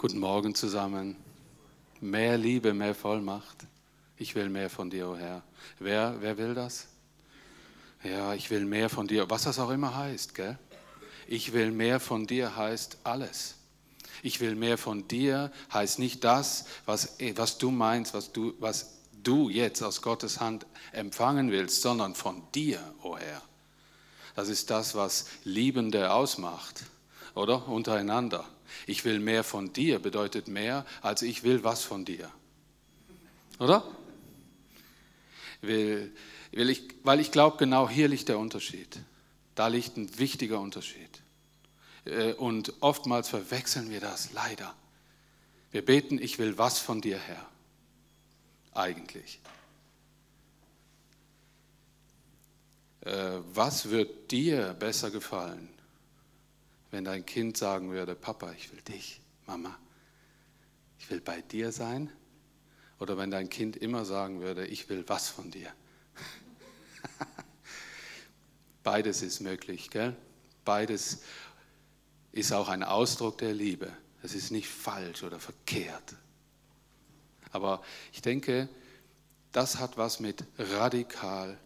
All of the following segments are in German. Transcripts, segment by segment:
Guten Morgen zusammen. Mehr Liebe, mehr Vollmacht. Ich will mehr von dir, o oh Herr. Wer, wer will das? Ja, ich will mehr von dir, was das auch immer heißt, gell? Ich will mehr von dir heißt alles. Ich will mehr von dir heißt nicht das, was, was du meinst, was du, was du jetzt aus Gottes Hand empfangen willst, sondern von dir, o oh Herr. Das ist das, was Liebende ausmacht, oder? Untereinander. Ich will mehr von dir bedeutet mehr, als ich will was von dir. Oder? Will, will ich, weil ich glaube, genau hier liegt der Unterschied. Da liegt ein wichtiger Unterschied. Äh, und oftmals verwechseln wir das leider. Wir beten, ich will was von dir, Herr. Eigentlich. Äh, was wird dir besser gefallen? Wenn dein Kind sagen würde, Papa, ich will dich, Mama, ich will bei dir sein? Oder wenn dein Kind immer sagen würde, ich will was von dir? Beides ist möglich, gell? Beides ist auch ein Ausdruck der Liebe. Es ist nicht falsch oder verkehrt. Aber ich denke, das hat was mit radikal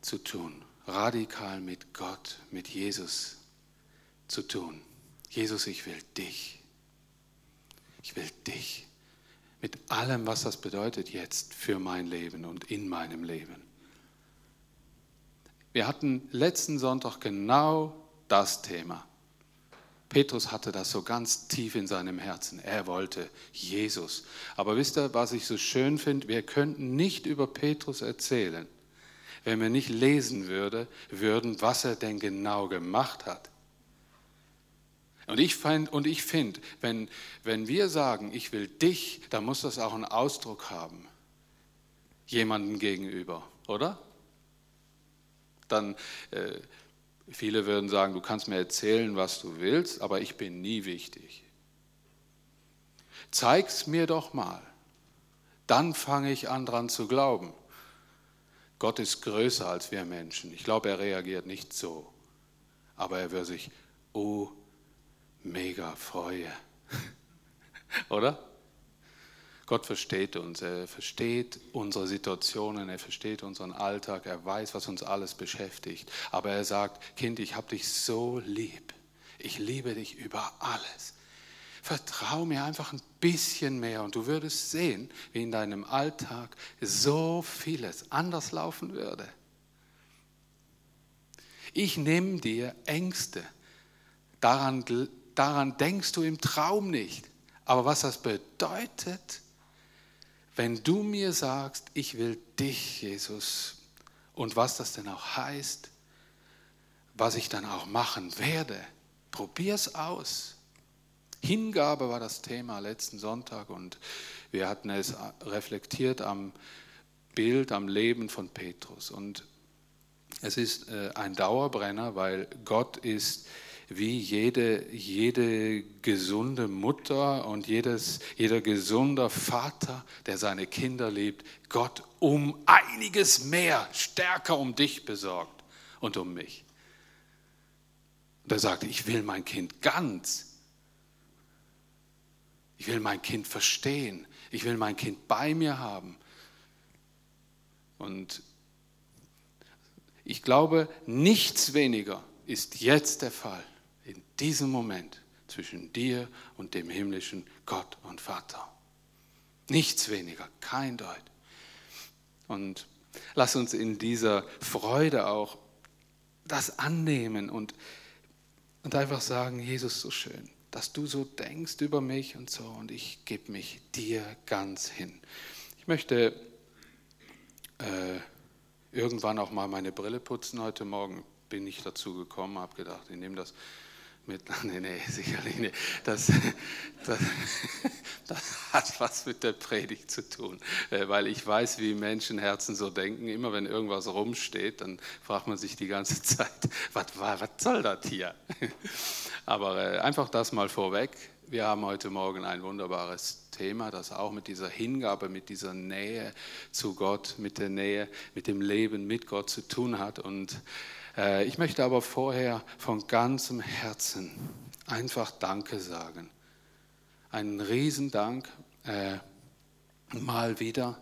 zu tun. Radikal mit Gott, mit Jesus zu tun. Jesus, ich will dich. Ich will dich. Mit allem, was das bedeutet jetzt für mein Leben und in meinem Leben. Wir hatten letzten Sonntag genau das Thema. Petrus hatte das so ganz tief in seinem Herzen. Er wollte Jesus. Aber wisst ihr, was ich so schön finde? Wir könnten nicht über Petrus erzählen, wenn wir nicht lesen würde, würden, was er denn genau gemacht hat. Und ich, ich finde, wenn, wenn wir sagen, ich will dich, dann muss das auch einen Ausdruck haben. Jemandem gegenüber, oder? Dann, äh, viele würden sagen, du kannst mir erzählen, was du willst, aber ich bin nie wichtig. Zeig's mir doch mal. Dann fange ich an dran zu glauben. Gott ist größer als wir Menschen. Ich glaube, er reagiert nicht so. Aber er wird sich, oh, mega freue. Oder? Gott versteht uns, er versteht unsere Situationen, er versteht unseren Alltag, er weiß, was uns alles beschäftigt. Aber er sagt, Kind, ich habe dich so lieb. Ich liebe dich über alles. Vertrau mir einfach ein bisschen mehr und du würdest sehen, wie in deinem Alltag so vieles anders laufen würde. Ich nehme dir Ängste. Daran daran denkst du im Traum nicht. Aber was das bedeutet, wenn du mir sagst, ich will dich, Jesus, und was das denn auch heißt, was ich dann auch machen werde, probier's aus. Hingabe war das Thema letzten Sonntag und wir hatten es reflektiert am Bild, am Leben von Petrus. Und es ist äh, ein Dauerbrenner, weil Gott ist wie jede, jede gesunde Mutter und jedes, jeder gesunde Vater, der seine Kinder liebt, Gott um einiges mehr, stärker um dich besorgt und um mich. Und er sagte, ich will mein Kind ganz. Ich will mein Kind verstehen. Ich will mein Kind bei mir haben. Und ich glaube, nichts weniger ist jetzt der Fall in diesem Moment zwischen dir und dem himmlischen Gott und Vater. Nichts weniger, kein Deut. Und lass uns in dieser Freude auch das annehmen und, und einfach sagen, Jesus, so schön, dass du so denkst über mich und so und ich gebe mich dir ganz hin. Ich möchte äh, irgendwann auch mal meine Brille putzen. Heute Morgen bin ich dazu gekommen, habe gedacht, ich nehme das mit, nee, nee, sicherlich nicht. Das, das, das, hat was mit der Predigt zu tun, äh, weil ich weiß, wie Menschenherzen so denken. Immer wenn irgendwas rumsteht, dann fragt man sich die ganze Zeit, was, was soll das hier? Aber äh, einfach das mal vorweg. Wir haben heute Morgen ein wunderbares Thema, das auch mit dieser Hingabe, mit dieser Nähe zu Gott, mit der Nähe, mit dem Leben mit Gott zu tun hat. Und ich möchte aber vorher von ganzem Herzen einfach Danke sagen einen Riesendank äh, mal wieder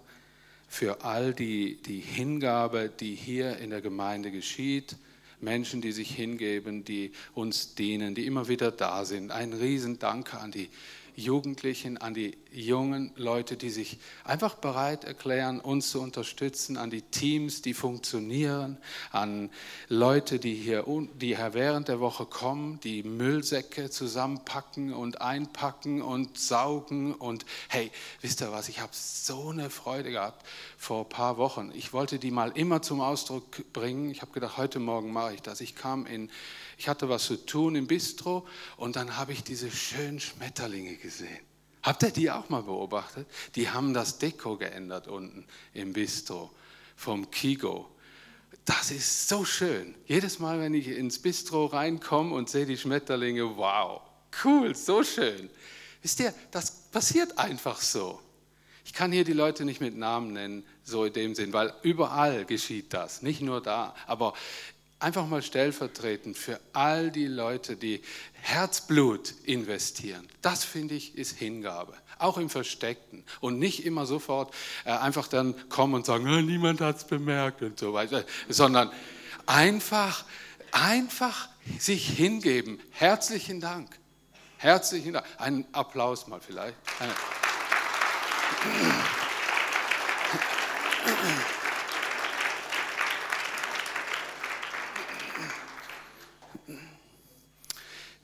für all die, die Hingabe, die hier in der Gemeinde geschieht. Menschen, die sich hingeben, die uns dienen, die immer wieder da sind. Ein Riesendank an die Jugendlichen, an die jungen Leute, die sich einfach bereit erklären, uns zu unterstützen, an die Teams, die funktionieren, an Leute, die hier, die hier während der Woche kommen, die Müllsäcke zusammenpacken und einpacken und saugen. Und hey, wisst ihr was, ich habe so eine Freude gehabt vor ein paar Wochen. Ich wollte die mal immer zum Ausdruck bringen. Ich habe gedacht, heute Morgen mache ich das. Ich kam in ich hatte was zu tun im Bistro und dann habe ich diese schönen Schmetterlinge gesehen. Habt ihr die auch mal beobachtet? Die haben das Deko geändert unten im Bistro vom Kigo. Das ist so schön. Jedes Mal, wenn ich ins Bistro reinkomme und sehe die Schmetterlinge, wow, cool, so schön. Wisst ihr, das passiert einfach so. Ich kann hier die Leute nicht mit Namen nennen, so in dem Sinn, weil überall geschieht das, nicht nur da. Aber einfach mal stellvertretend für all die Leute, die Herzblut investieren. Das finde ich ist Hingabe, auch im Versteckten und nicht immer sofort äh, einfach dann kommen und sagen, oh, niemand hat es bemerkt und so weiter, sondern einfach, einfach sich hingeben. Herzlichen Dank. Herzlichen Dank. Einen Applaus mal vielleicht. Eine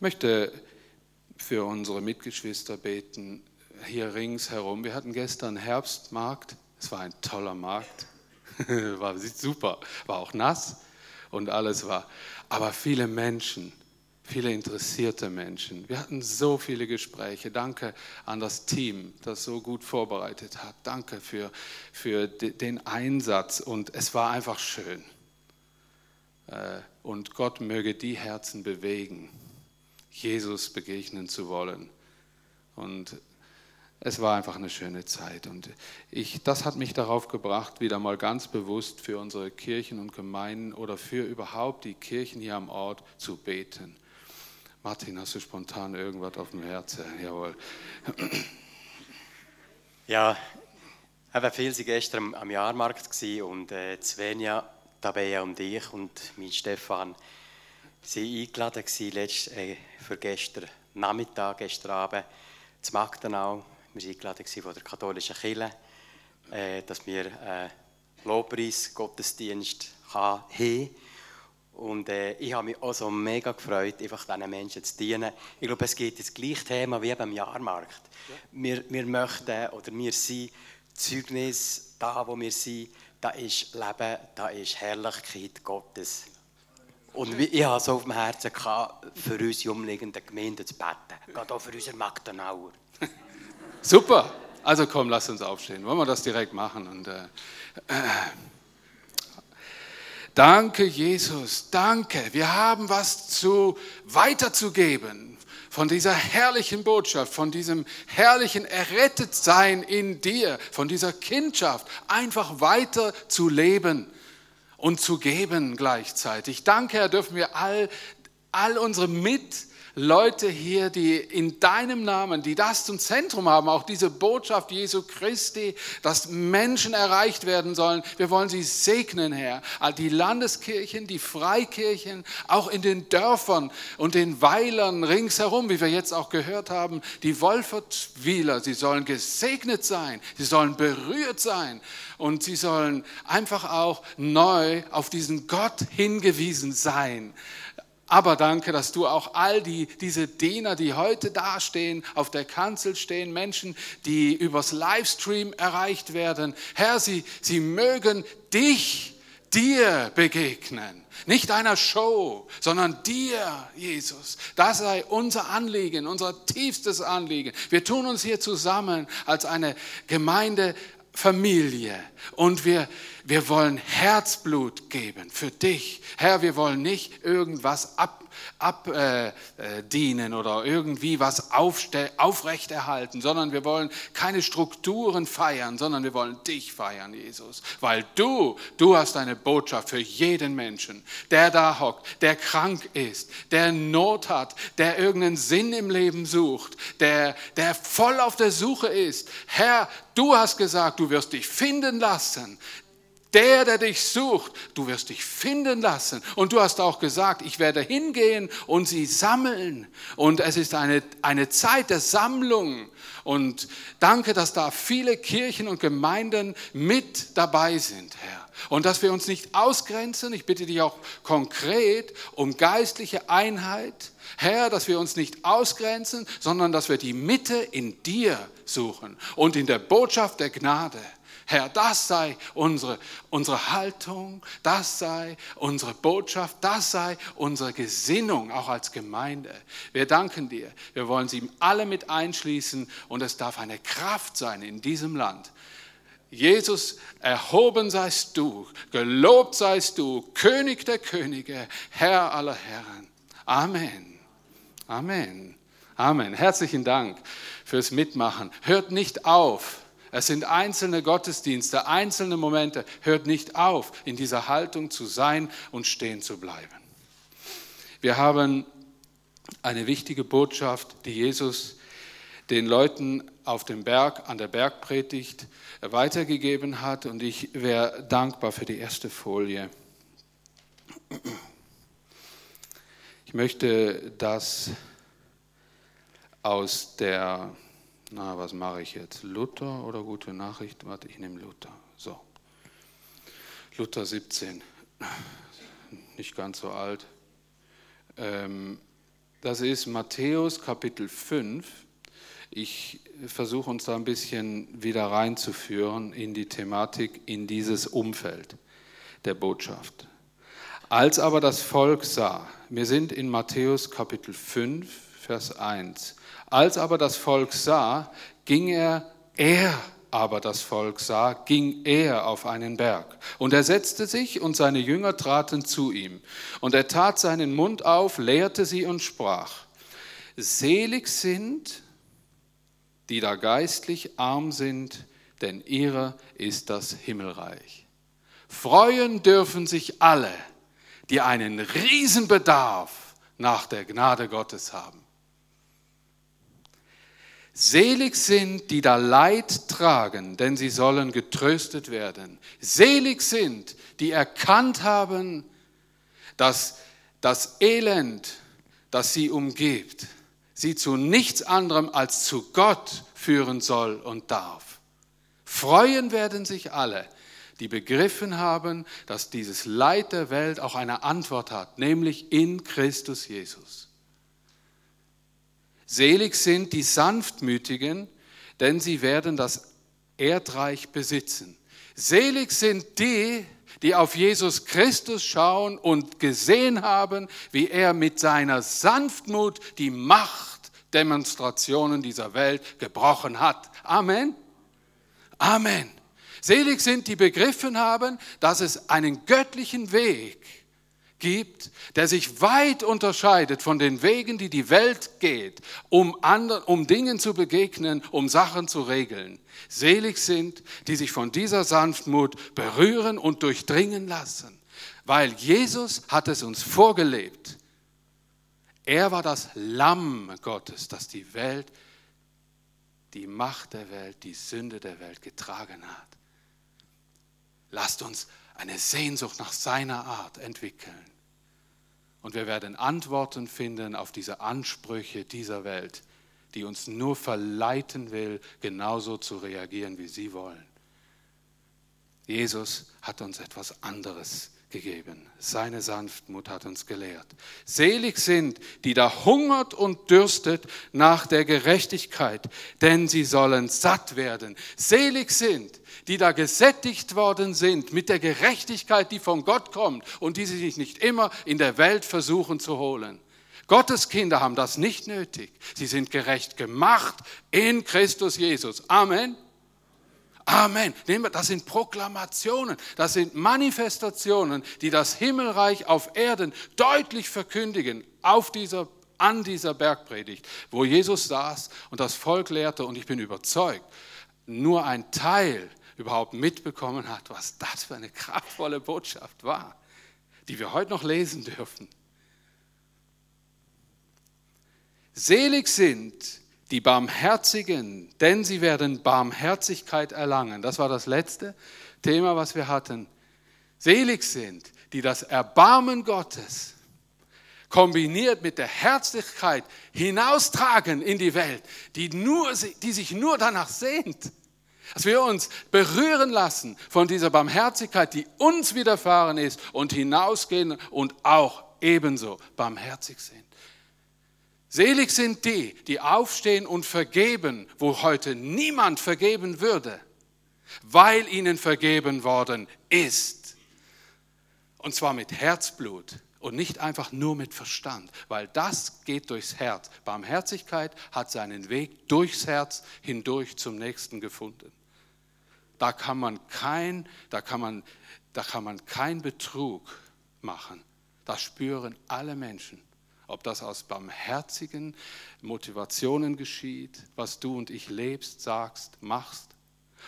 Ich möchte für unsere Mitgeschwister beten, hier ringsherum. Wir hatten gestern Herbstmarkt, es war ein toller Markt, war super, war auch nass und alles war. Aber viele Menschen, viele interessierte Menschen. Wir hatten so viele Gespräche. Danke an das Team, das so gut vorbereitet hat. Danke für, für den Einsatz und es war einfach schön. Äh, und Gott möge die Herzen bewegen Jesus begegnen zu wollen. Und es war einfach eine schöne Zeit. Und ich, das hat mich darauf gebracht, wieder mal ganz bewusst für unsere Kirchen und Gemeinden oder für überhaupt die Kirchen hier am Ort zu beten. Martin, hast du spontan irgendwas auf dem Herzen? Jawohl. Ja, ich war viel gestern am Jahrmarkt und äh, Svenja, Tabea und ich und mein Stefan Sie eingeladen gewesen, letzt, äh, für gestern Nachmittag, gestern Abend zu Magdenau. Wir waren eingeladen von der katholischen Kirche, äh, dass wir äh, Lobpreis, Gottesdienst haben. Und äh, ich habe mich auch so mega gefreut, einfach diesen Menschen zu dienen. Ich glaube, es geht das gleiche Thema wie beim Jahrmarkt. Ja. Wir, wir möchten oder wir sind Zeugnis da, wo wir sind. Da ist Leben, da ist Herrlichkeit Gottes. Und ich hatte so auf dem Herzen, für unsere umliegenden Gemeinden zu beten. Gerade auch für unsere Magdenauer. Super. Also komm, lass uns aufstehen. Wollen wir das direkt machen? Und, äh, äh, danke, Jesus. Danke. Wir haben was zu weiterzugeben von dieser herrlichen Botschaft, von diesem herrlichen Errettetsein in dir, von dieser Kindschaft, einfach weiter zu leben und zu geben gleichzeitig. Danke, Herr, dürfen wir all, all unsere Mit- Leute hier, die in deinem Namen, die das zum Zentrum haben, auch diese Botschaft Jesu Christi, dass Menschen erreicht werden sollen. Wir wollen sie segnen, Herr. Die Landeskirchen, die Freikirchen, auch in den Dörfern und den Weilern ringsherum, wie wir jetzt auch gehört haben, die Wolfertwiler, sie sollen gesegnet sein, sie sollen berührt sein und sie sollen einfach auch neu auf diesen Gott hingewiesen sein. Aber danke, dass du auch all die, diese Diener, die heute dastehen, auf der Kanzel stehen, Menschen, die übers Livestream erreicht werden, Herr, sie, sie mögen dich, dir begegnen. Nicht einer Show, sondern dir, Jesus. Das sei unser Anliegen, unser tiefstes Anliegen. Wir tun uns hier zusammen als eine Gemeindefamilie und wir wir wollen Herzblut geben für dich. Herr, wir wollen nicht irgendwas abdienen oder irgendwie was aufrechterhalten, sondern wir wollen keine Strukturen feiern, sondern wir wollen dich feiern, Jesus. Weil du, du hast eine Botschaft für jeden Menschen, der da hockt, der krank ist, der Not hat, der irgendeinen Sinn im Leben sucht, der, der voll auf der Suche ist. Herr, du hast gesagt, du wirst dich finden lassen. Der, der dich sucht, du wirst dich finden lassen. Und du hast auch gesagt, ich werde hingehen und sie sammeln. Und es ist eine, eine Zeit der Sammlung. Und danke, dass da viele Kirchen und Gemeinden mit dabei sind, Herr. Und dass wir uns nicht ausgrenzen. Ich bitte dich auch konkret um geistliche Einheit. Herr, dass wir uns nicht ausgrenzen, sondern dass wir die Mitte in dir suchen und in der Botschaft der Gnade. Herr, das sei unsere, unsere Haltung, das sei unsere Botschaft, das sei unsere Gesinnung, auch als Gemeinde. Wir danken dir. Wir wollen sie alle mit einschließen und es darf eine Kraft sein in diesem Land. Jesus, erhoben seist du, gelobt seist du, König der Könige, Herr aller Herren. Amen. Amen. Amen. Herzlichen Dank fürs Mitmachen. Hört nicht auf. Es sind einzelne Gottesdienste, einzelne Momente. Hört nicht auf, in dieser Haltung zu sein und stehen zu bleiben. Wir haben eine wichtige Botschaft, die Jesus den Leuten auf dem Berg, an der Bergpredigt weitergegeben hat. Und ich wäre dankbar für die erste Folie. Ich möchte das aus der na, was mache ich jetzt? Luther oder gute Nachricht? Warte, ich nehme Luther. So. Luther 17. Nicht ganz so alt. Ähm, das ist Matthäus Kapitel 5. Ich versuche uns da ein bisschen wieder reinzuführen in die Thematik, in dieses Umfeld der Botschaft. Als aber das Volk sah, wir sind in Matthäus Kapitel 5, Vers 1. Als aber das Volk sah, ging er, er aber das Volk sah, ging er auf einen Berg. Und er setzte sich und seine Jünger traten zu ihm. Und er tat seinen Mund auf, lehrte sie und sprach, Selig sind, die da geistlich arm sind, denn ihrer ist das Himmelreich. Freuen dürfen sich alle, die einen Riesenbedarf nach der Gnade Gottes haben. Selig sind, die da Leid tragen, denn sie sollen getröstet werden. Selig sind, die erkannt haben, dass das Elend, das sie umgibt, sie zu nichts anderem als zu Gott führen soll und darf. Freuen werden sich alle, die begriffen haben, dass dieses Leid der Welt auch eine Antwort hat, nämlich in Christus Jesus. Selig sind die Sanftmütigen, denn sie werden das Erdreich besitzen. Selig sind die, die auf Jesus Christus schauen und gesehen haben, wie er mit seiner Sanftmut die Machtdemonstrationen dieser Welt gebrochen hat. Amen. Amen. Selig sind die begriffen haben, dass es einen göttlichen Weg gibt der sich weit unterscheidet von den Wegen, die die Welt geht, um, anderen, um Dingen zu begegnen, um Sachen zu regeln. Selig sind, die sich von dieser Sanftmut berühren und durchdringen lassen, weil Jesus hat es uns vorgelebt. Er war das Lamm Gottes, das die Welt, die Macht der Welt, die Sünde der Welt getragen hat. Lasst uns eine Sehnsucht nach seiner Art entwickeln. Und wir werden Antworten finden auf diese Ansprüche dieser Welt, die uns nur verleiten will, genauso zu reagieren, wie sie wollen. Jesus hat uns etwas anderes gegeben. Seine Sanftmut hat uns gelehrt. Selig sind, die da hungert und dürstet nach der Gerechtigkeit, denn sie sollen satt werden. Selig sind, die da gesättigt worden sind mit der Gerechtigkeit, die von Gott kommt und die sie sich nicht immer in der Welt versuchen zu holen. Gottes Kinder haben das nicht nötig. Sie sind gerecht gemacht in Christus Jesus. Amen. Amen. Das sind Proklamationen, das sind Manifestationen, die das Himmelreich auf Erden deutlich verkündigen auf dieser, an dieser Bergpredigt, wo Jesus saß und das Volk lehrte. Und ich bin überzeugt, nur ein Teil überhaupt mitbekommen hat, was das für eine kraftvolle Botschaft war, die wir heute noch lesen dürfen. Selig sind, die Barmherzigen, denn sie werden Barmherzigkeit erlangen. Das war das letzte Thema, was wir hatten. Selig sind, die das Erbarmen Gottes kombiniert mit der Herzlichkeit hinaustragen in die Welt, die, nur, die sich nur danach sehnt. Dass wir uns berühren lassen von dieser Barmherzigkeit, die uns widerfahren ist und hinausgehen und auch ebenso barmherzig sind. Selig sind die, die aufstehen und vergeben, wo heute niemand vergeben würde, weil ihnen vergeben worden ist. Und zwar mit Herzblut und nicht einfach nur mit Verstand, weil das geht durchs Herz. Barmherzigkeit hat seinen Weg durchs Herz hindurch zum Nächsten gefunden. Da kann man kein, da kann man, da kann man kein Betrug machen. Das spüren alle Menschen ob das aus barmherzigen Motivationen geschieht, was du und ich lebst, sagst, machst,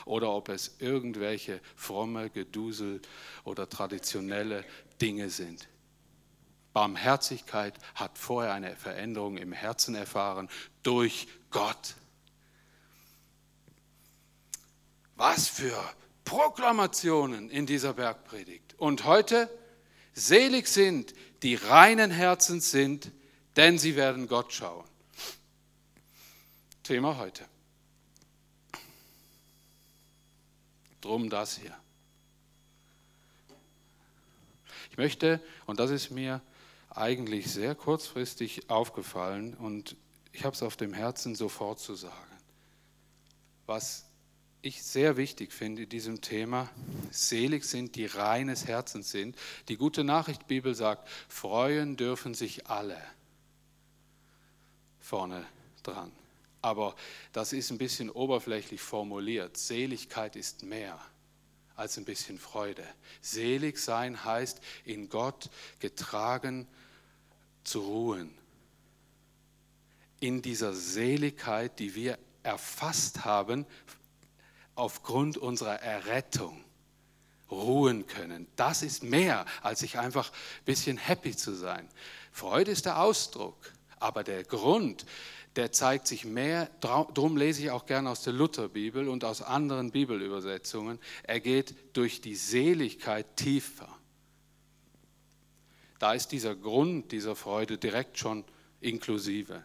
oder ob es irgendwelche fromme Gedusel oder traditionelle Dinge sind. Barmherzigkeit hat vorher eine Veränderung im Herzen erfahren durch Gott. Was für Proklamationen in dieser Bergpredigt. Und heute, selig sind, die reinen Herzens sind, denn sie werden Gott schauen. Thema heute. Drum das hier. Ich möchte, und das ist mir eigentlich sehr kurzfristig aufgefallen und ich habe es auf dem Herzen sofort zu sagen, was ich sehr wichtig finde in diesem Thema, selig sind, die reines Herzens sind. Die gute Nachricht Bibel sagt, freuen dürfen sich alle vorne dran. Aber das ist ein bisschen oberflächlich formuliert. Seligkeit ist mehr als ein bisschen Freude. Selig sein heißt, in Gott getragen zu ruhen. In dieser Seligkeit, die wir erfasst haben aufgrund unserer Errettung ruhen können. Das ist mehr, als sich einfach ein bisschen happy zu sein. Freude ist der Ausdruck, aber der Grund, der zeigt sich mehr, darum lese ich auch gerne aus der Lutherbibel und aus anderen Bibelübersetzungen, er geht durch die Seligkeit tiefer. Da ist dieser Grund dieser Freude direkt schon inklusive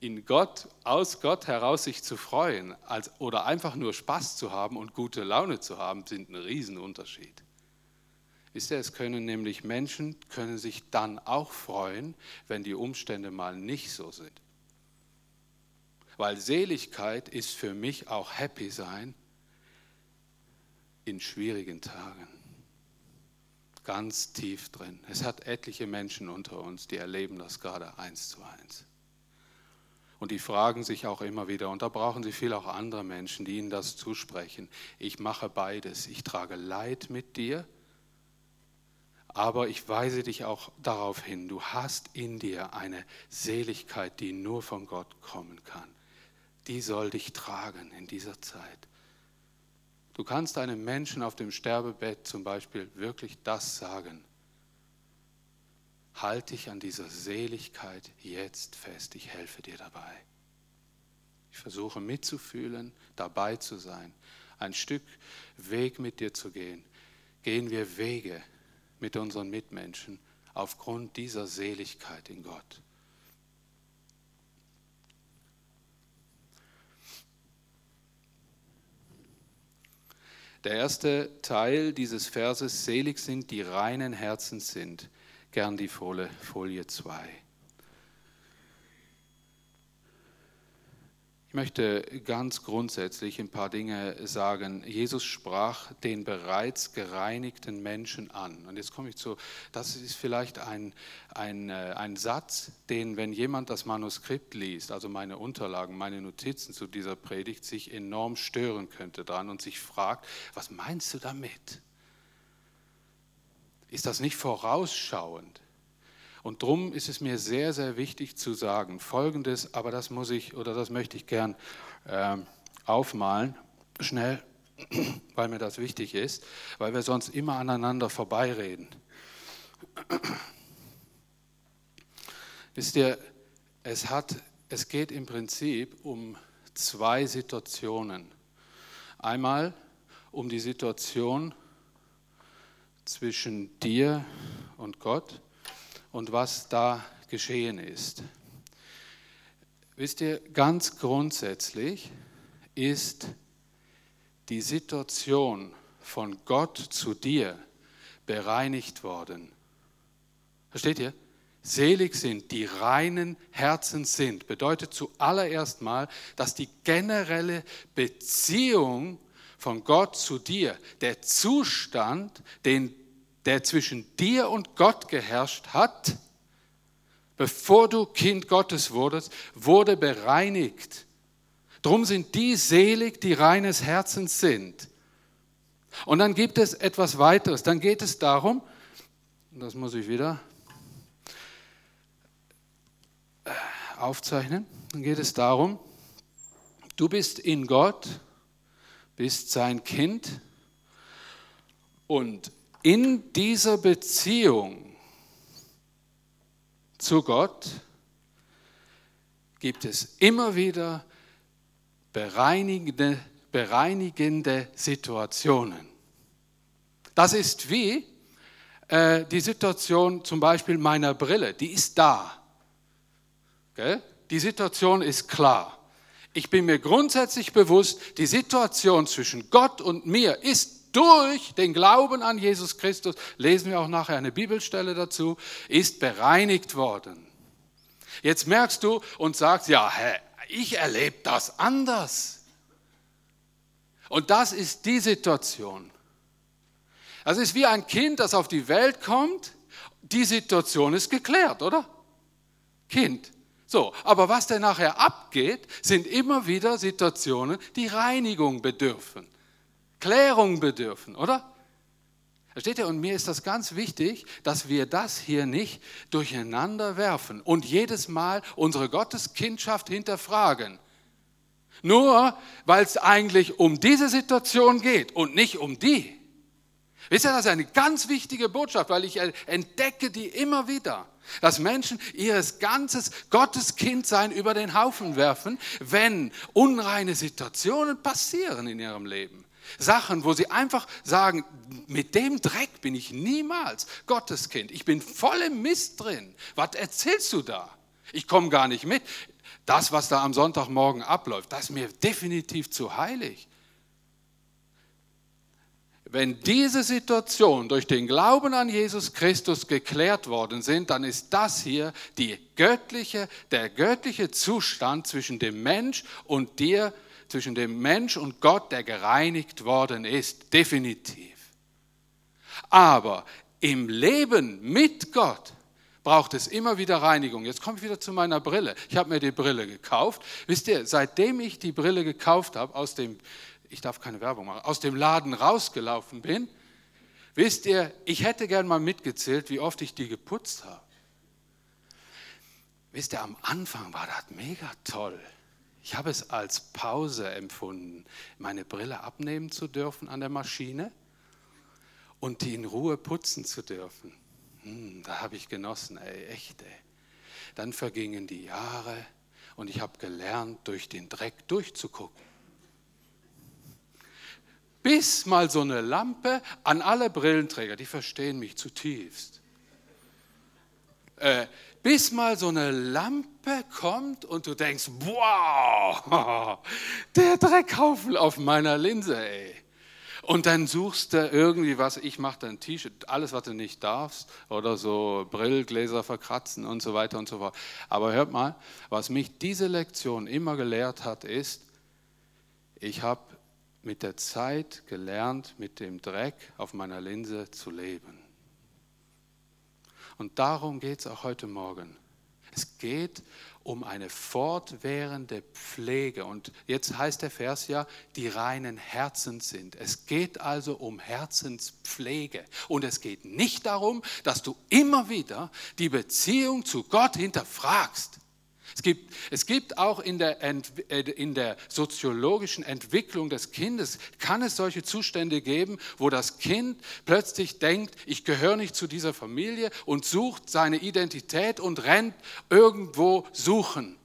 in Gott, aus Gott heraus sich zu freuen als, oder einfach nur Spaß zu haben und gute Laune zu haben, sind ein Riesenunterschied. Wisst ihr, es können nämlich Menschen, können sich dann auch freuen, wenn die Umstände mal nicht so sind. Weil Seligkeit ist für mich auch Happy sein in schwierigen Tagen. Ganz tief drin. Es hat etliche Menschen unter uns, die erleben das gerade eins zu eins. Und die fragen sich auch immer wieder, und da brauchen sie viel auch andere Menschen, die ihnen das zusprechen. Ich mache beides. Ich trage Leid mit dir, aber ich weise dich auch darauf hin, du hast in dir eine Seligkeit, die nur von Gott kommen kann. Die soll dich tragen in dieser Zeit. Du kannst einem Menschen auf dem Sterbebett zum Beispiel wirklich das sagen Halt dich an dieser Seligkeit jetzt fest. Ich helfe dir dabei. Ich versuche mitzufühlen, dabei zu sein, ein Stück Weg mit dir zu gehen. Gehen wir Wege mit unseren Mitmenschen aufgrund dieser Seligkeit in Gott. Der erste Teil dieses Verses, selig sind, die reinen Herzens sind, gern die Folie 2. Ich möchte ganz grundsätzlich ein paar Dinge sagen. Jesus sprach den bereits gereinigten Menschen an. Und jetzt komme ich zu, das ist vielleicht ein, ein, äh, ein Satz, den, wenn jemand das Manuskript liest, also meine Unterlagen, meine Notizen zu dieser Predigt, sich enorm stören könnte dran und sich fragt, was meinst du damit? Ist das nicht vorausschauend? Und darum ist es mir sehr, sehr wichtig zu sagen, folgendes, aber das muss ich oder das möchte ich gern äh, aufmalen, schnell, weil mir das wichtig ist, weil wir sonst immer aneinander vorbeireden. Wisst ihr, es, hat, es geht im Prinzip um zwei Situationen. Einmal um die Situation zwischen dir und Gott und was da geschehen ist. Wisst ihr, ganz grundsätzlich ist die Situation von Gott zu dir bereinigt worden. Versteht ihr? Selig sind, die reinen Herzen sind, bedeutet zuallererst mal, dass die generelle Beziehung von Gott zu dir, der Zustand, den der zwischen dir und Gott geherrscht hat, bevor du Kind Gottes wurdest, wurde bereinigt. Drum sind die selig, die reines Herzens sind. Und dann gibt es etwas weiteres. Dann geht es darum, das muss ich wieder äh, aufzeichnen, dann geht es darum, du bist in Gott, bist sein Kind und in dieser Beziehung zu Gott gibt es immer wieder bereinigende, bereinigende Situationen. Das ist wie äh, die Situation zum Beispiel meiner Brille, die ist da. Okay? Die Situation ist klar. Ich bin mir grundsätzlich bewusst, die Situation zwischen Gott und mir ist durch den Glauben an Jesus Christus, lesen wir auch nachher eine Bibelstelle dazu, ist bereinigt worden. Jetzt merkst du und sagst, ja, ich erlebe das anders. Und das ist die Situation. Das ist wie ein Kind, das auf die Welt kommt. Die Situation ist geklärt, oder? Kind. So, aber was denn nachher abgeht, sind immer wieder Situationen, die Reinigung bedürfen. Klärung bedürfen, oder? Versteht ihr? Und mir ist das ganz wichtig, dass wir das hier nicht durcheinander werfen und jedes Mal unsere Gotteskindschaft hinterfragen. Nur weil es eigentlich um diese Situation geht und nicht um die. Wisst ihr, das ist eine ganz wichtige Botschaft, weil ich entdecke die immer wieder, dass Menschen ihres ganzes Gotteskindsein über den Haufen werfen, wenn unreine Situationen passieren in ihrem Leben. Sachen, wo sie einfach sagen, mit dem Dreck bin ich niemals Gotteskind. Ich bin voll im Mist drin. Was erzählst du da? Ich komme gar nicht mit. Das, was da am Sonntagmorgen abläuft, das ist mir definitiv zu heilig. Wenn diese Situation durch den Glauben an Jesus Christus geklärt worden sind, dann ist das hier die göttliche, der göttliche Zustand zwischen dem Mensch und dir zwischen dem Mensch und Gott, der gereinigt worden ist, definitiv. Aber im Leben mit Gott braucht es immer wieder Reinigung. Jetzt komme ich wieder zu meiner Brille. Ich habe mir die Brille gekauft. Wisst ihr, seitdem ich die Brille gekauft habe, aus dem, ich darf keine Werbung machen, aus dem Laden rausgelaufen bin, wisst ihr, ich hätte gern mal mitgezählt, wie oft ich die geputzt habe. Wisst ihr, am Anfang war das mega toll. Ich habe es als Pause empfunden, meine Brille abnehmen zu dürfen an der Maschine und die in Ruhe putzen zu dürfen. Hm, da habe ich genossen, ey, echt. Ey. Dann vergingen die Jahre und ich habe gelernt, durch den Dreck durchzugucken. Bis mal so eine Lampe an alle Brillenträger, die verstehen mich zutiefst. Äh, bis mal so eine Lampe kommt und du denkst, wow, der Dreckhaufen auf meiner Linse, ey. Und dann suchst du irgendwie was, ich mache dann ein T-Shirt, alles, was du nicht darfst, oder so Brillgläser verkratzen und so weiter und so fort. Aber hört mal, was mich diese Lektion immer gelehrt hat, ist, ich habe mit der Zeit gelernt, mit dem Dreck auf meiner Linse zu leben. Und darum geht es auch heute Morgen. Es geht um eine fortwährende Pflege. Und jetzt heißt der Vers ja, die reinen Herzens sind. Es geht also um Herzenspflege. Und es geht nicht darum, dass du immer wieder die Beziehung zu Gott hinterfragst. Es gibt, es gibt auch in der, äh, in der soziologischen Entwicklung des Kindes, kann es solche Zustände geben, wo das Kind plötzlich denkt, ich gehöre nicht zu dieser Familie und sucht seine Identität und rennt irgendwo suchen.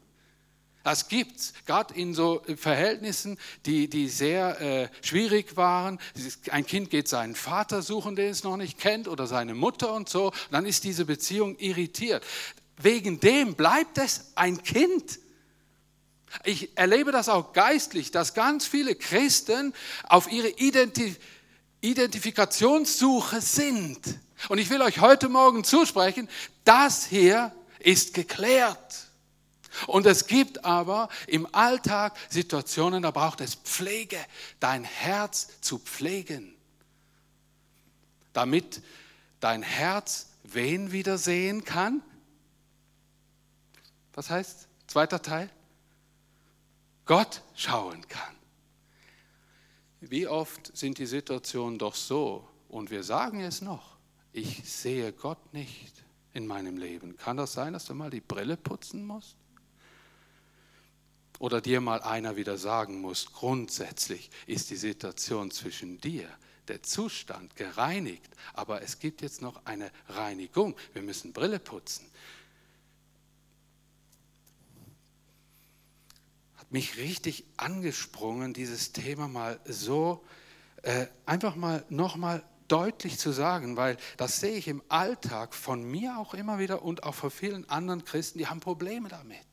Das gibt es, gerade in so Verhältnissen, die, die sehr äh, schwierig waren. Ein Kind geht seinen Vater suchen, den es noch nicht kennt, oder seine Mutter und so. Dann ist diese Beziehung irritiert wegen dem bleibt es ein Kind. Ich erlebe das auch geistlich, dass ganz viele Christen auf ihre Identif Identifikationssuche sind. Und ich will euch heute Morgen zusprechen, das hier ist geklärt. Und es gibt aber im Alltag Situationen, da braucht es Pflege, dein Herz zu pflegen, damit dein Herz wen wiedersehen kann? Was heißt zweiter Teil? Gott schauen kann. Wie oft sind die Situationen doch so, und wir sagen es noch, ich sehe Gott nicht in meinem Leben. Kann das sein, dass du mal die Brille putzen musst? Oder dir mal einer wieder sagen muss, grundsätzlich ist die Situation zwischen dir, der Zustand gereinigt, aber es gibt jetzt noch eine Reinigung. Wir müssen Brille putzen. Mich richtig angesprungen, dieses Thema mal so äh, einfach mal nochmal deutlich zu sagen, weil das sehe ich im Alltag von mir auch immer wieder und auch von vielen anderen Christen, die haben Probleme damit.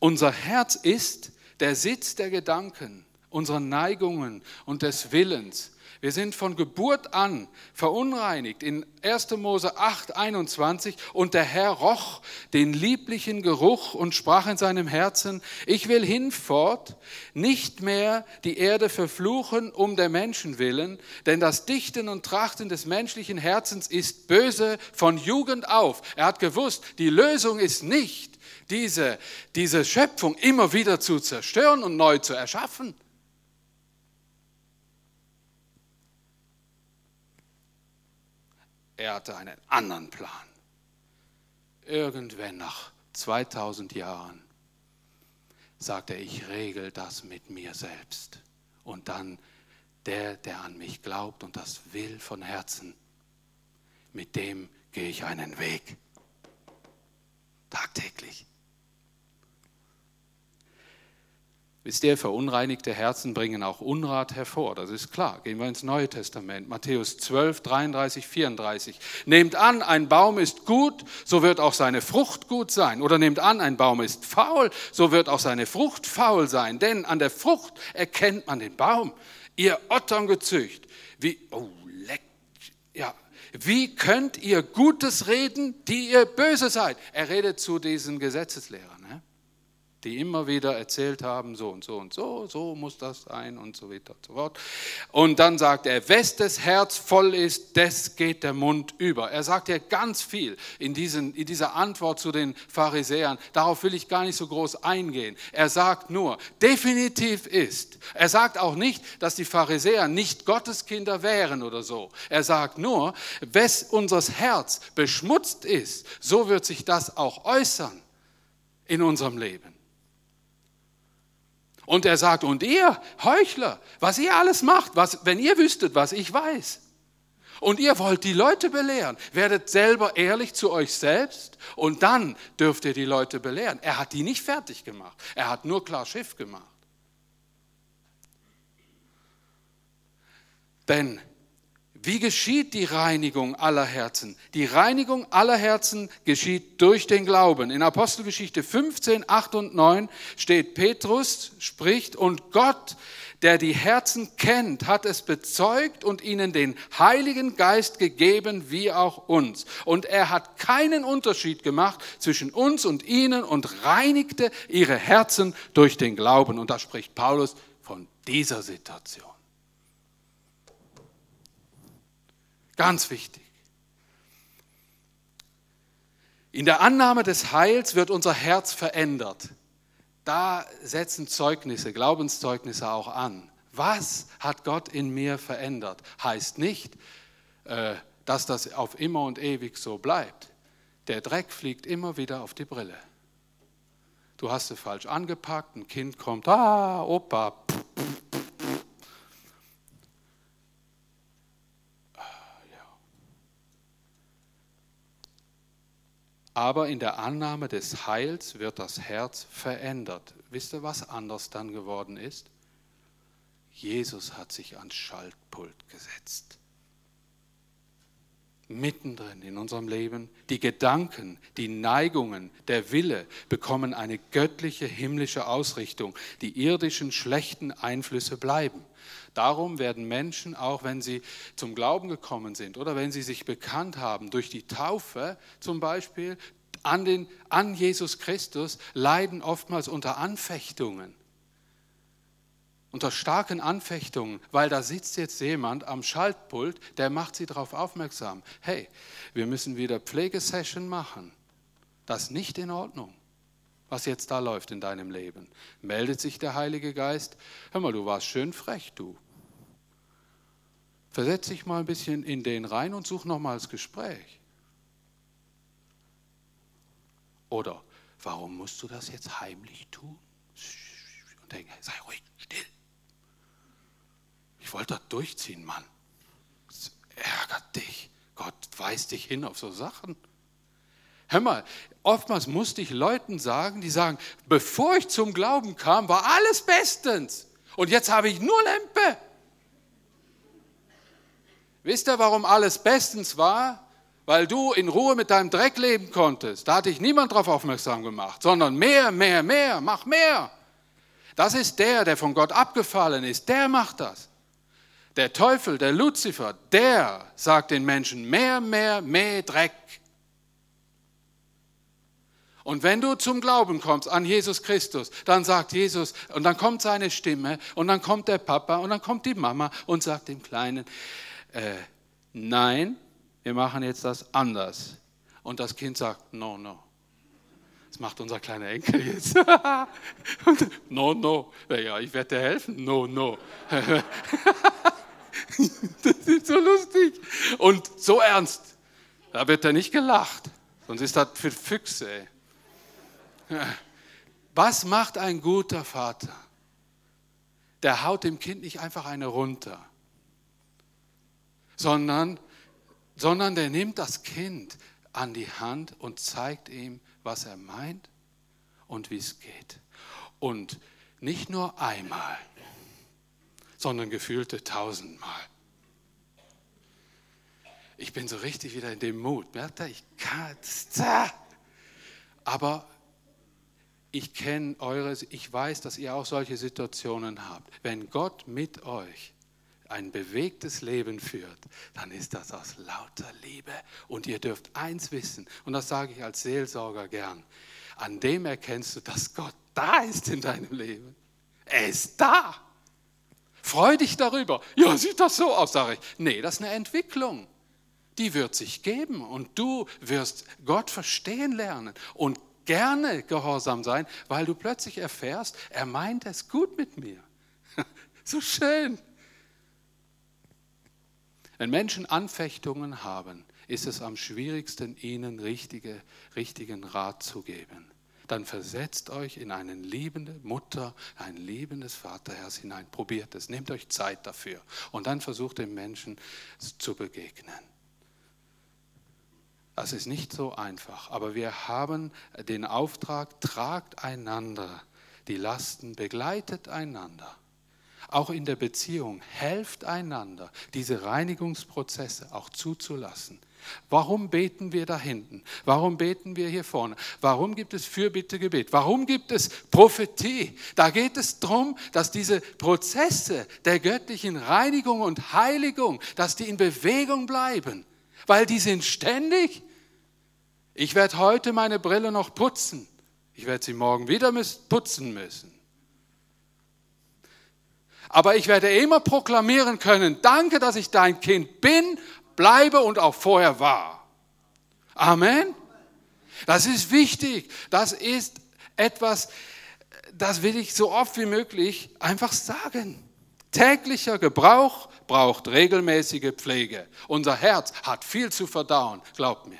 Unser Herz ist der Sitz der Gedanken, unserer Neigungen und des Willens. Wir sind von Geburt an verunreinigt. In 1. Mose 8, 21, und der Herr roch den lieblichen Geruch und sprach in seinem Herzen, ich will hinfort nicht mehr die Erde verfluchen um der Menschen willen, denn das Dichten und Trachten des menschlichen Herzens ist böse von Jugend auf. Er hat gewusst, die Lösung ist nicht, diese, diese Schöpfung immer wieder zu zerstören und neu zu erschaffen. Er hatte einen anderen Plan. Irgendwann nach 2000 Jahren sagte er, ich regel das mit mir selbst. Und dann der, der an mich glaubt und das will von Herzen, mit dem gehe ich einen Weg. Tagtäglich. Wisst ihr, verunreinigte Herzen bringen auch Unrat hervor. Das ist klar. Gehen wir ins Neue Testament. Matthäus 12, 33, 34. Nehmt an, ein Baum ist gut, so wird auch seine Frucht gut sein. Oder nehmt an, ein Baum ist faul, so wird auch seine Frucht faul sein. Denn an der Frucht erkennt man den Baum. Ihr Otterngezücht. Wie, oh, leck, ja. Wie könnt ihr Gutes reden, die ihr böse seid? Er redet zu diesen Gesetzeslehrern die immer wieder erzählt haben, so und so und so, so muss das sein und so weiter und so fort. Und dann sagt er, wes das Herz voll ist, des geht der Mund über. Er sagt ja ganz viel in, diesen, in dieser Antwort zu den Pharisäern. Darauf will ich gar nicht so groß eingehen. Er sagt nur, definitiv ist. Er sagt auch nicht, dass die Pharisäer nicht Gotteskinder wären oder so. Er sagt nur, wes unseres Herz beschmutzt ist, so wird sich das auch äußern in unserem Leben. Und er sagt, und ihr Heuchler, was ihr alles macht, was, wenn ihr wüsstet, was ich weiß. Und ihr wollt die Leute belehren, werdet selber ehrlich zu euch selbst und dann dürft ihr die Leute belehren. Er hat die nicht fertig gemacht, er hat nur klar Schiff gemacht. Denn Wie geschieht die Reinigung aller Herzen? Die Reinigung aller Herzen geschieht durch den Glauben. In Apostelgeschichte 15, 8 und 9 steht Petrus, spricht, und Gott, der die Herzen kennt, hat es bezeugt und ihnen den Heiligen Geist gegeben, wie auch uns. Und er hat keinen Unterschied gemacht zwischen uns und ihnen und reinigte ihre Herzen durch den Glauben. Und da spricht Paulus von dieser Situation. Ganz wichtig. In der Annahme des Heils wird unser Herz verändert. Da setzen Zeugnisse, Glaubenszeugnisse auch an. Was hat Gott in mir verändert? Heißt nicht, äh, dass das auf immer und ewig so bleibt. Der Dreck fliegt immer wieder auf die Brille. Du hast sie falsch angepackt, ein Kind kommt, ah, Opa, aber in der Annahme des Heils wird das Herz verändert. Wisst ihr, was anders dann geworden ist? Jesus hat sich ans Schaltpult gesetzt. Mittendrin in unserem Leben, die Gedanken, die Neigungen, der Wille bekommen eine göttliche himmlische Ausrichtung. Die irdischen schlechten Einflüsse bleiben. Darum werden Menschen, auch wenn sie zum Glauben gekommen sind oder wenn sie sich bekannt haben durch die Taufe zum Beispiel, an, den, an Jesus Christus, leiden oftmals unter Anfechtungen. Unter starken Anfechtungen, weil da sitzt jetzt jemand am Schaltpult, der macht sie darauf aufmerksam. Hey, wir müssen wieder Pflegesession machen. Das ist nicht in Ordnung was jetzt da läuft in deinem Leben. Meldet sich der Heilige Geist, hör mal, du warst schön frech, du. Versetz dich mal ein bisschen in den rein und such nochmal das Gespräch. Oder warum musst du das jetzt heimlich tun? Und denke, sei ruhig. Ich wollte das durchziehen, Mann. Das ärgert dich. Gott weist dich hin auf so Sachen. Hör mal, oftmals musste ich Leuten sagen, die sagen, bevor ich zum Glauben kam, war alles bestens. Und jetzt habe ich nur Lempe. Wisst ihr, warum alles bestens war? Weil du in Ruhe mit deinem Dreck leben konntest. Da hat dich niemand darauf aufmerksam gemacht, sondern mehr, mehr, mehr, mach mehr. Das ist der, der von Gott abgefallen ist. Der macht das. Der Teufel, der Luzifer, der sagt den Menschen mehr, mehr, mehr Dreck. Und wenn du zum Glauben kommst an Jesus Christus, dann sagt Jesus, und dann kommt seine Stimme, und dann kommt der Papa, und dann kommt die Mama und sagt dem Kleinen, äh, nein, wir machen jetzt das anders. Und das Kind sagt, no, no. Das macht unser kleiner Enkel jetzt. no, no. Ja, ich werde dir helfen. No, no. das ist so lustig. Und so ernst. Da wird er nicht gelacht. Sonst ist das für Füchse. Was macht ein guter Vater? Der haut dem Kind nicht einfach eine runter, sondern, sondern der nimmt das Kind an die Hand und zeigt ihm, was er meint und wie es geht. Und nicht nur einmal, sondern gefühlte tausendmal. Ich bin so richtig wieder in dem Mut. Merkt ihr, ich kann, aber ich kenne eures, ich weiß, dass ihr auch solche Situationen habt. Wenn Gott mit euch ein bewegtes Leben führt, dann ist das aus lauter Liebe. Und ihr dürft eins wissen, und das sage ich als Seelsorger gern, an dem erkennst du, dass Gott da ist in deinem Leben. Er ist da. Freu dich darüber. Ja, sieht das so aus, sage ich. Nee, das ist eine Entwicklung. Die wird sich geben und du wirst Gott verstehen lernen. Und gerne gehorsam sein, weil du plötzlich erfährst, er meint es gut mit mir. so schön. Wenn Menschen Anfechtungen haben, ist es am schwierigsten, ihnen richtige, richtigen Rat zu geben. Dann versetzt euch in eine liebende Mutter, ein liebendes Vaterherz hinein. Probiert es, nehmt euch Zeit dafür und dann versucht dem Menschen zu begegnen. Das ist nicht so einfach, aber wir haben den Auftrag, tragt einander die Lasten, begleitet einander. auch in der Beziehung, helft einander, diese Reinigungsprozesse auch zuzulassen. Warum beten wir da hinten? Warum beten wir hier vorne? Warum gibt es Fürbittegebet? Warum gibt es Prophetie? Da geht es darum, dass diese Prozesse der göttlichen Reinigung und Heiligung, dass die in Bewegung bleiben, weil die sind ständig. Ich werde heute meine Brille noch putzen. Ich werde sie morgen wieder putzen müssen. Aber ich werde immer proklamieren können, danke, dass ich dein Kind bin, bleibe und auch vorher war. Amen. Das ist wichtig. Das ist etwas, das will ich so oft wie möglich einfach sagen. Täglicher Gebrauch braucht regelmäßige Pflege. Unser Herz hat viel zu verdauen, glaubt mir.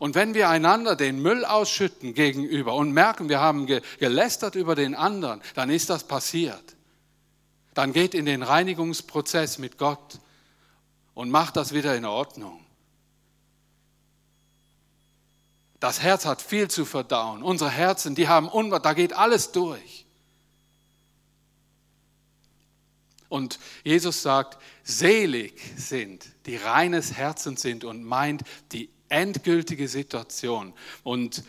Und wenn wir einander den Müll ausschütten gegenüber und merken, wir haben gelästert über den anderen, dann ist das passiert. Dann geht in den Reinigungsprozess mit Gott und macht das wieder in Ordnung. Das Herz hat viel zu verdauen. Unsere Herzen, die haben Unwahr, da geht alles durch. Und Jesus sagt, selig sind, die reines Herzen sind und meint die endgültige Situation und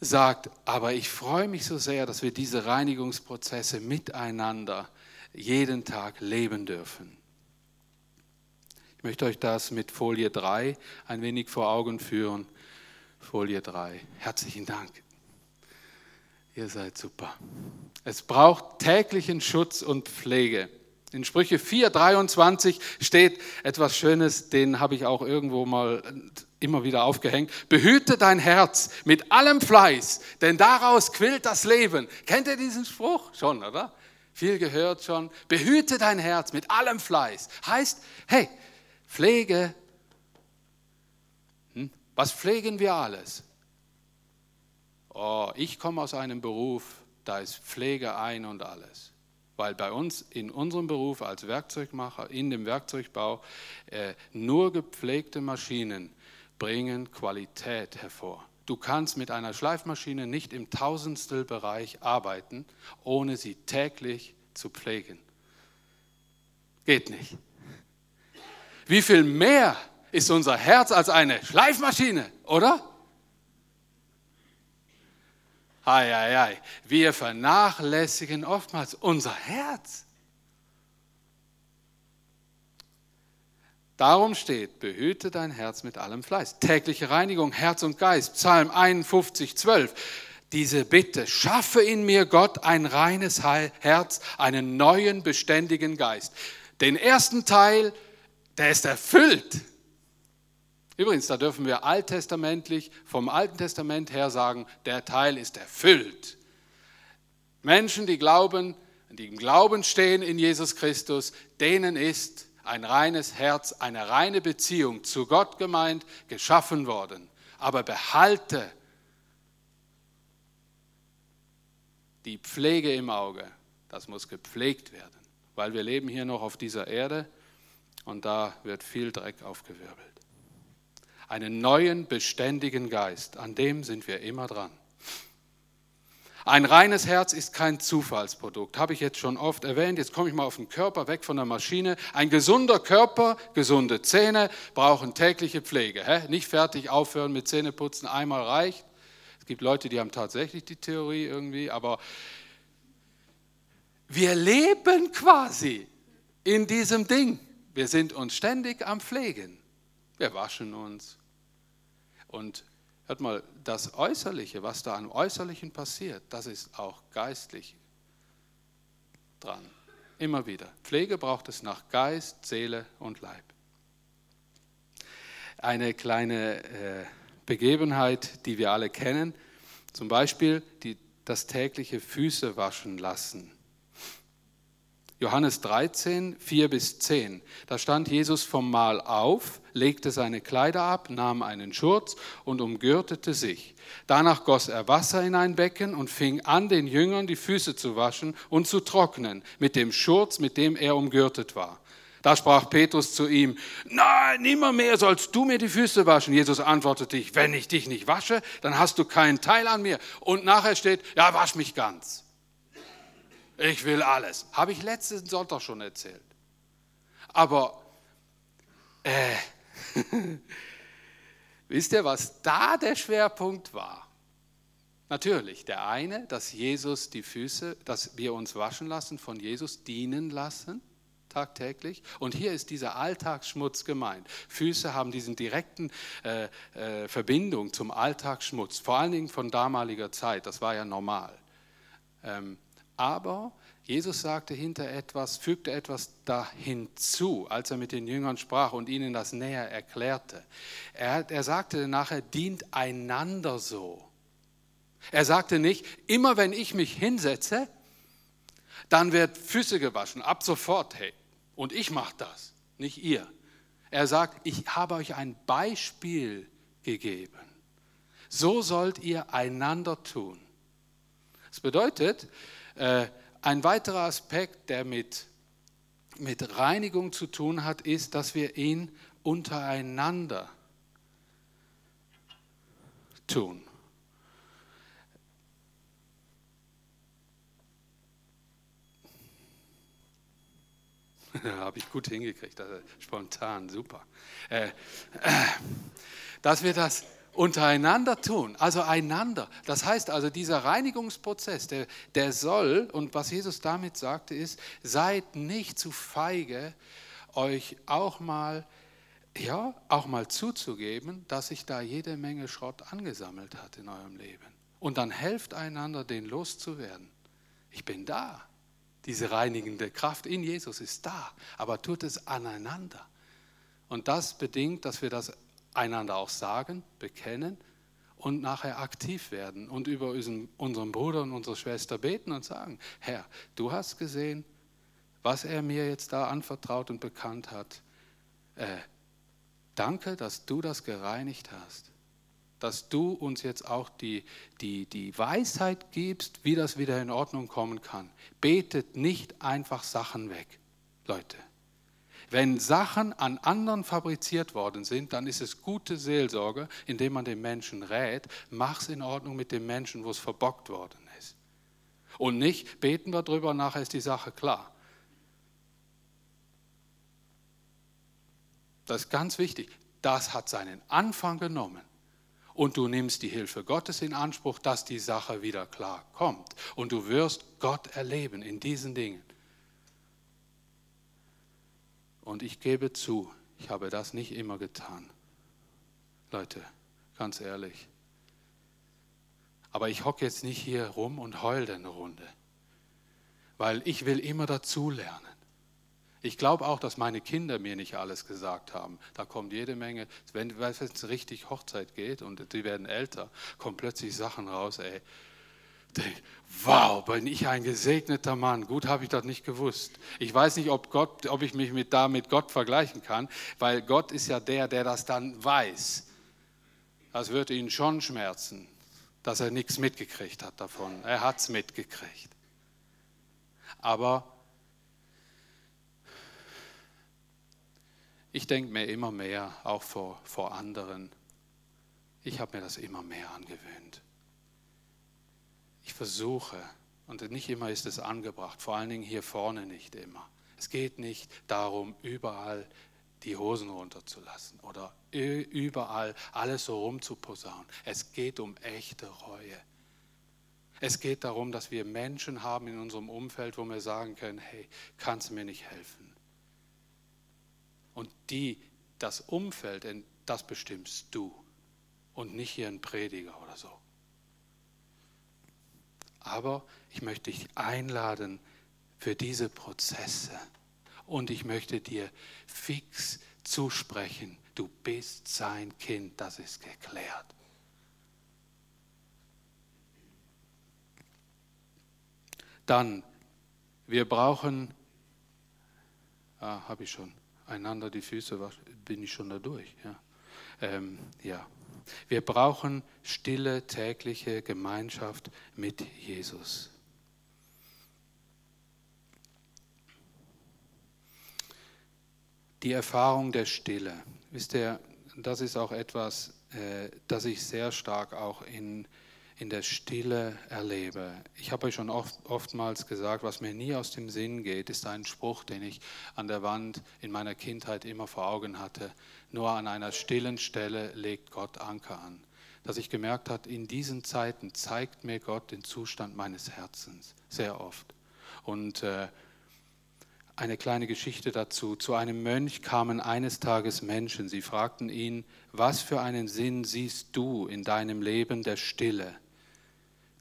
sagt, aber ich freue mich so sehr, dass wir diese Reinigungsprozesse miteinander jeden Tag leben dürfen. Ich möchte euch das mit Folie 3 ein wenig vor Augen führen. Folie 3. Herzlichen Dank. Ihr seid super. Es braucht täglichen Schutz und Pflege. In Sprüche 4, 23 steht etwas Schönes, den habe ich auch irgendwo mal immer wieder aufgehängt. Behüte dein Herz mit allem Fleiß, denn daraus quillt das Leben. Kennt ihr diesen Spruch? Schon, oder? Viel gehört schon. Behüte dein Herz mit allem Fleiß. Heißt, hey, Pflege. Hm? Was pflegen wir alles? Oh, ich komme aus einem Beruf, da ist Pflege ein und alles. Weil bei uns in unserem Beruf als Werkzeugmacher, in dem Werkzeugbau, äh, nur gepflegte Maschinen bringen Qualität hervor. Du kannst mit einer Schleifmaschine nicht im Tausendstelbereich arbeiten, ohne sie täglich zu pflegen. Geht nicht. Wie viel mehr ist unser Herz als eine Schleifmaschine, oder? Ei, ei, ei. Wir vernachlässigen oftmals unser Herz. Darum steht, behüte dein Herz mit allem Fleiß. Tägliche Reinigung, Herz und Geist. Psalm 51, 12. Diese Bitte, schaffe in mir Gott ein reines Herz, einen neuen, beständigen Geist. Den ersten Teil, der ist erfüllt. Übrigens, da dürfen wir alttestamentlich, vom Alten Testament her sagen, der Teil ist erfüllt. Menschen, die glauben, die im Glauben stehen in Jesus Christus, denen ist ein reines Herz, eine reine Beziehung zu Gott gemeint, geschaffen worden. Aber behalte die Pflege im Auge. Das muss gepflegt werden, weil wir leben hier noch auf dieser Erde und da wird viel Dreck aufgewirbelt. Einen neuen, beständigen Geist, an dem sind wir immer dran. Ein reines Herz ist kein Zufallsprodukt, habe ich jetzt schon oft erwähnt. Jetzt komme ich mal auf den Körper, weg von der Maschine. Ein gesunder Körper, gesunde Zähne brauchen tägliche Pflege. Hä? Nicht fertig aufhören mit Zähneputzen, einmal reicht. Es gibt Leute, die haben tatsächlich die Theorie irgendwie, aber wir leben quasi in diesem Ding. Wir sind uns ständig am Pflegen. Wir waschen uns. Und Hört mal, das Äußerliche, was da am Äußerlichen passiert, das ist auch geistlich dran. Immer wieder. Pflege braucht es nach Geist, Seele und Leib. Eine kleine äh, Begebenheit, die wir alle kennen, zum Beispiel die, das tägliche Füße waschen lassen. Johannes 13, 4 bis 10. Da stand Jesus vom Mahl auf, legte seine Kleider ab, nahm einen Schurz und umgürtete sich. Danach goss er Wasser in ein Becken und fing an, den Jüngern die Füße zu waschen und zu trocknen mit dem Schurz, mit dem er umgürtet war. Da sprach Petrus zu ihm, nein, nimmer mehr sollst du mir die Füße waschen. Jesus antwortete ich, wenn ich dich nicht wasche, dann hast du keinen Teil an mir. Und nachher steht, ja, wasch mich ganz. Ich will alles. Habe ich letzten Sonntag schon erzählt. Aber äh, wisst ihr, was da der Schwerpunkt war? Natürlich, der eine, dass Jesus die Füße, dass wir uns waschen lassen, von Jesus dienen lassen tagtäglich. Und hier ist dieser Alltagsschmutz gemeint. Füße haben diesen direkten äh, äh, Verbindung zum Alltagsschmutz, vor allen Dingen von damaliger Zeit. Das war ja normal. Ähm, aber Jesus sagte hinter etwas, fügte etwas da hinzu, als er mit den Jüngern sprach und ihnen das näher erklärte. Er, er sagte nachher, dient einander so. Er sagte nicht, immer wenn ich mich hinsetze, dann wird Füße gewaschen, ab sofort, hey. Und ich mache das, nicht ihr. Er sagt, ich habe euch ein Beispiel gegeben. So sollt ihr einander tun. Das bedeutet, ein weiterer Aspekt, der mit, mit Reinigung zu tun hat, ist, dass wir ihn untereinander tun. Habe ich gut hingekriegt, also spontan, super. Äh, äh, dass wir das untereinander tun, also einander. Das heißt also, dieser Reinigungsprozess, der, der soll, und was Jesus damit sagte, ist, seid nicht zu feige, euch auch mal, ja, auch mal zuzugeben, dass sich da jede Menge Schrott angesammelt hat in eurem Leben. Und dann helft einander, den loszuwerden. Ich bin da. Diese reinigende Kraft in Jesus ist da, aber tut es aneinander. Und das bedingt, dass wir das einander auch sagen, bekennen und nachher aktiv werden und über unseren Bruder und unsere Schwester beten und sagen, Herr, du hast gesehen, was er mir jetzt da anvertraut und bekannt hat. Äh, danke, dass du das gereinigt hast, dass du uns jetzt auch die, die, die Weisheit gibst, wie das wieder in Ordnung kommen kann. Betet nicht einfach Sachen weg, Leute. Wenn Sachen an anderen fabriziert worden sind, dann ist es gute Seelsorge, indem man den Menschen rät, mach es in Ordnung mit dem Menschen, wo es verbockt worden ist. Und nicht, beten wir drüber, nachher ist die Sache klar. Das ist ganz wichtig. Das hat seinen Anfang genommen. Und du nimmst die Hilfe Gottes in Anspruch, dass die Sache wieder klar kommt. Und du wirst Gott erleben in diesen Dingen. Und ich gebe zu, ich habe das nicht immer getan. Leute, ganz ehrlich. Aber ich hocke jetzt nicht hier rum und heule eine Runde, weil ich will immer dazulernen. Ich glaube auch, dass meine Kinder mir nicht alles gesagt haben. Da kommt jede Menge, wenn es richtig Hochzeit geht und die werden älter, kommen plötzlich Sachen raus, ey, wow, bin ich ein gesegneter Mann. Gut habe ich das nicht gewusst. Ich weiß nicht, ob, Gott, ob ich mich mit, da mit Gott vergleichen kann, weil Gott ist ja der, der das dann weiß. Das wird ihn schon schmerzen, dass er nichts mitgekriegt hat davon. Er hat es mitgekriegt. Aber ich denke mir immer mehr, auch vor, vor anderen, ich habe mir das immer mehr angewöhnt. Versuche, und nicht immer ist es angebracht, vor allen Dingen hier vorne nicht immer. Es geht nicht darum, überall die Hosen runterzulassen oder überall alles so rumzuposaunen. Es geht um echte Reue. Es geht darum, dass wir Menschen haben in unserem Umfeld, wo wir sagen können, hey, kannst du mir nicht helfen? Und die, das Umfeld, das bestimmst du und nicht hier ein Prediger oder so. Aber ich möchte dich einladen für diese Prozesse. Und ich möchte dir fix zusprechen, du bist sein Kind, das ist geklärt. Dann, wir brauchen, ah, habe ich schon, einander die Füße, bin ich schon da durch. Ja. Ähm, ja. Wir brauchen stille tägliche Gemeinschaft mit Jesus. Die Erfahrung der Stille. Wisst ihr, das ist auch etwas, äh, das ich sehr stark auch in, in der Stille erlebe. Ich habe euch schon oft, oftmals gesagt, was mir nie aus dem Sinn geht, ist ein Spruch, den ich an der Wand in meiner Kindheit immer vor Augen hatte. Nur an einer stillen Stelle legt Gott Anker an. Dass ich gemerkt habe, in diesen Zeiten zeigt mir Gott den Zustand meines Herzens sehr oft. Und äh, eine kleine Geschichte dazu. Zu einem Mönch kamen eines Tages Menschen. Sie fragten ihn, was für einen Sinn siehst du in deinem Leben der Stille?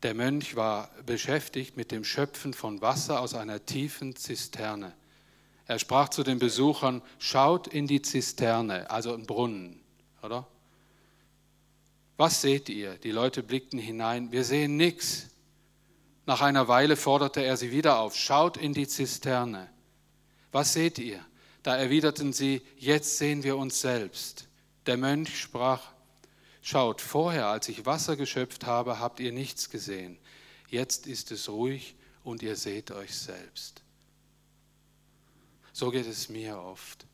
Der Mönch war beschäftigt mit dem Schöpfen von Wasser aus einer tiefen Zisterne. Er sprach zu den Besuchern, schaut in die Zisterne, also einen Brunnen, oder? Was seht ihr? Die Leute blickten hinein, wir sehen nichts. Nach einer Weile forderte er sie wieder auf, schaut in die Zisterne. Was seht ihr? Da erwiderten sie, jetzt sehen wir uns selbst. Der Mönch sprach, Schaut, vorher, als ich Wasser geschöpft habe, habt ihr nichts gesehen. Jetzt ist es ruhig und ihr seht euch selbst. So geht es mir oft.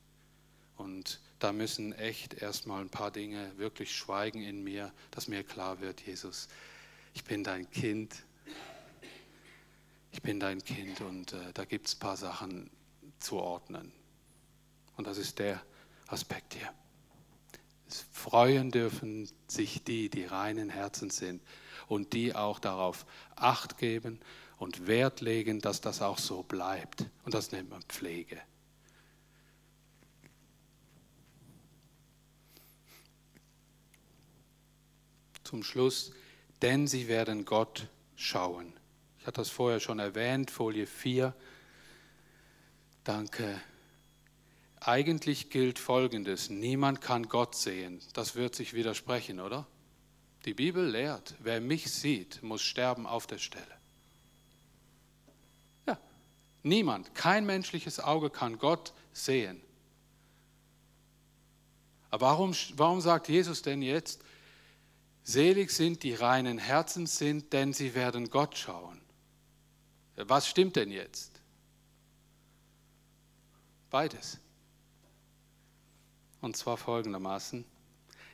Und da müssen echt erstmal ein paar Dinge wirklich schweigen in mir, dass mir klar wird, Jesus, ich bin dein Kind. Ich bin dein Kind und äh, da gibt es ein paar Sachen zu ordnen. Und das ist der Aspekt hier. Freuen dürfen sich die, die reinen Herzen sind und die auch darauf Acht geben und Wert legen, dass das auch so bleibt. Und das nennt man Pflege. Zum Schluss, denn sie werden Gott schauen. Ich hatte das vorher schon erwähnt, Folie 4. Danke eigentlich gilt Folgendes, niemand kann Gott sehen. Das wird sich widersprechen, oder? Die Bibel lehrt, wer mich sieht, muss sterben auf der Stelle. Ja, niemand, kein menschliches Auge kann Gott sehen. Aber warum, warum sagt Jesus denn jetzt, selig sind die reinen Herzens sind, denn sie werden Gott schauen? Was stimmt denn jetzt? Beides. Und zwar folgendermaßen.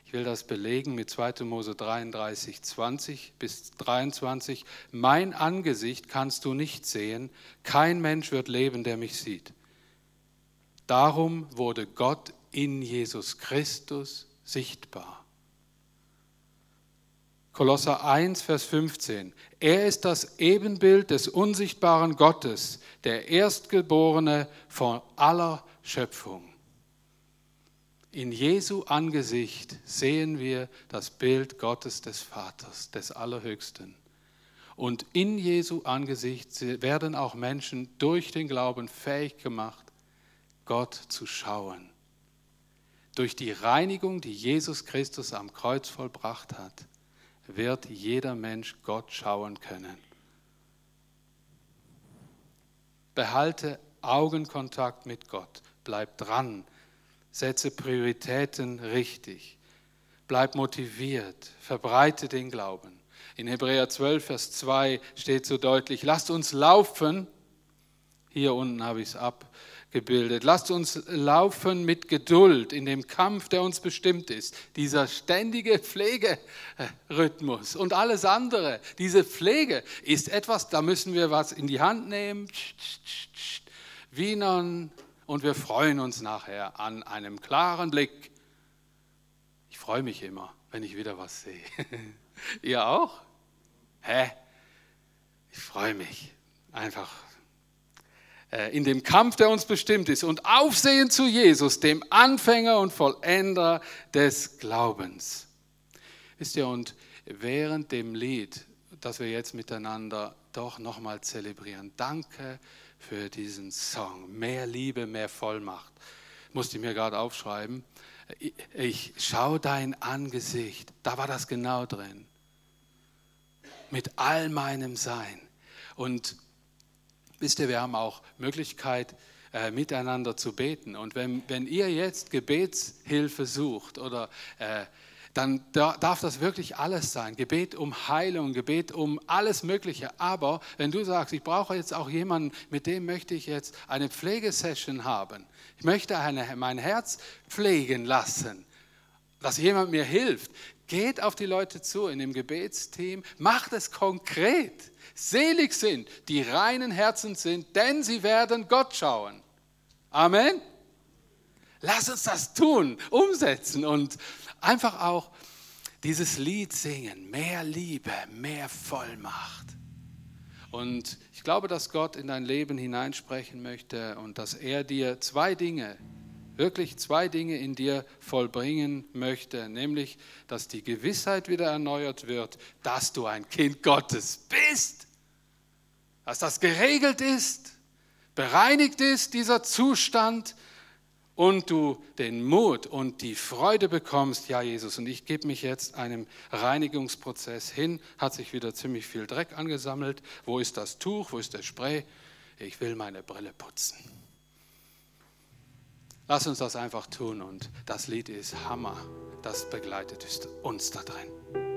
Ich will das belegen mit 2. Mose 33, 20 bis 23. Mein Angesicht kannst du nicht sehen, kein Mensch wird leben, der mich sieht. Darum wurde Gott in Jesus Christus sichtbar. Kolosser 1, Vers 15. Er ist das Ebenbild des unsichtbaren Gottes, der Erstgeborene von aller Schöpfung. In Jesu Angesicht sehen wir das Bild Gottes des Vaters, des Allerhöchsten. Und in Jesu Angesicht werden auch Menschen durch den Glauben fähig gemacht, Gott zu schauen. Durch die Reinigung, die Jesus Christus am Kreuz vollbracht hat, wird jeder Mensch Gott schauen können. Behalte Augenkontakt mit Gott, bleib dran Setze Prioritäten richtig. Bleib motiviert. Verbreite den Glauben. In Hebräer 12, Vers 2 steht so deutlich, lasst uns laufen. Hier unten habe ich es abgebildet. Lasst uns laufen mit Geduld in dem Kampf, der uns bestimmt ist. Dieser ständige Pflegerhythmus und alles andere. Diese Pflege ist etwas, da müssen wir was in die Hand nehmen. Wienern, und wir freuen uns nachher an einem klaren Blick. Ich freue mich immer, wenn ich wieder was sehe. Ihr auch? Hä? Ich freue mich einfach äh, in dem Kampf, der uns bestimmt ist und aufsehen zu Jesus, dem Anfänger und Vollender des Glaubens. Wisst ihr, und während dem Lied, das wir jetzt miteinander doch nochmal zelebrieren, danke für diesen Song. Mehr Liebe, mehr Vollmacht. Musste ich mir gerade aufschreiben. Ich schaue dein Angesicht. Da war das genau drin. Mit all meinem Sein. Und wisst ihr, wir haben auch Möglichkeit, äh, miteinander zu beten. Und wenn, wenn ihr jetzt Gebetshilfe sucht oder äh, dann darf das wirklich alles sein. Gebet um Heilung, Gebet um alles Mögliche. Aber wenn du sagst, ich brauche jetzt auch jemanden, mit dem möchte ich jetzt eine Pflegesession haben. Ich möchte eine, mein Herz pflegen lassen, dass jemand mir hilft, Geht auf die Leute zu in dem Gebetsteam, macht es konkret. Selig sind, die reinen Herzen sind, denn sie werden Gott schauen. Amen. Lass uns das tun, umsetzen und einfach auch dieses Lied singen. Mehr Liebe, mehr Vollmacht. Und ich glaube, dass Gott in dein Leben hineinsprechen möchte und dass er dir zwei Dinge wirklich zwei Dinge in dir vollbringen möchte, nämlich, dass die Gewissheit wieder erneuert wird, dass du ein Kind Gottes bist, dass das geregelt ist, bereinigt ist, dieser Zustand, und du den Mut und die Freude bekommst, ja Jesus, und ich gebe mich jetzt einem Reinigungsprozess hin, hat sich wieder ziemlich viel Dreck angesammelt, wo ist das Tuch, wo ist der Spray, ich will meine Brille putzen. Lass uns das einfach tun und das Lied ist Hammer. Das begleitet uns da drin.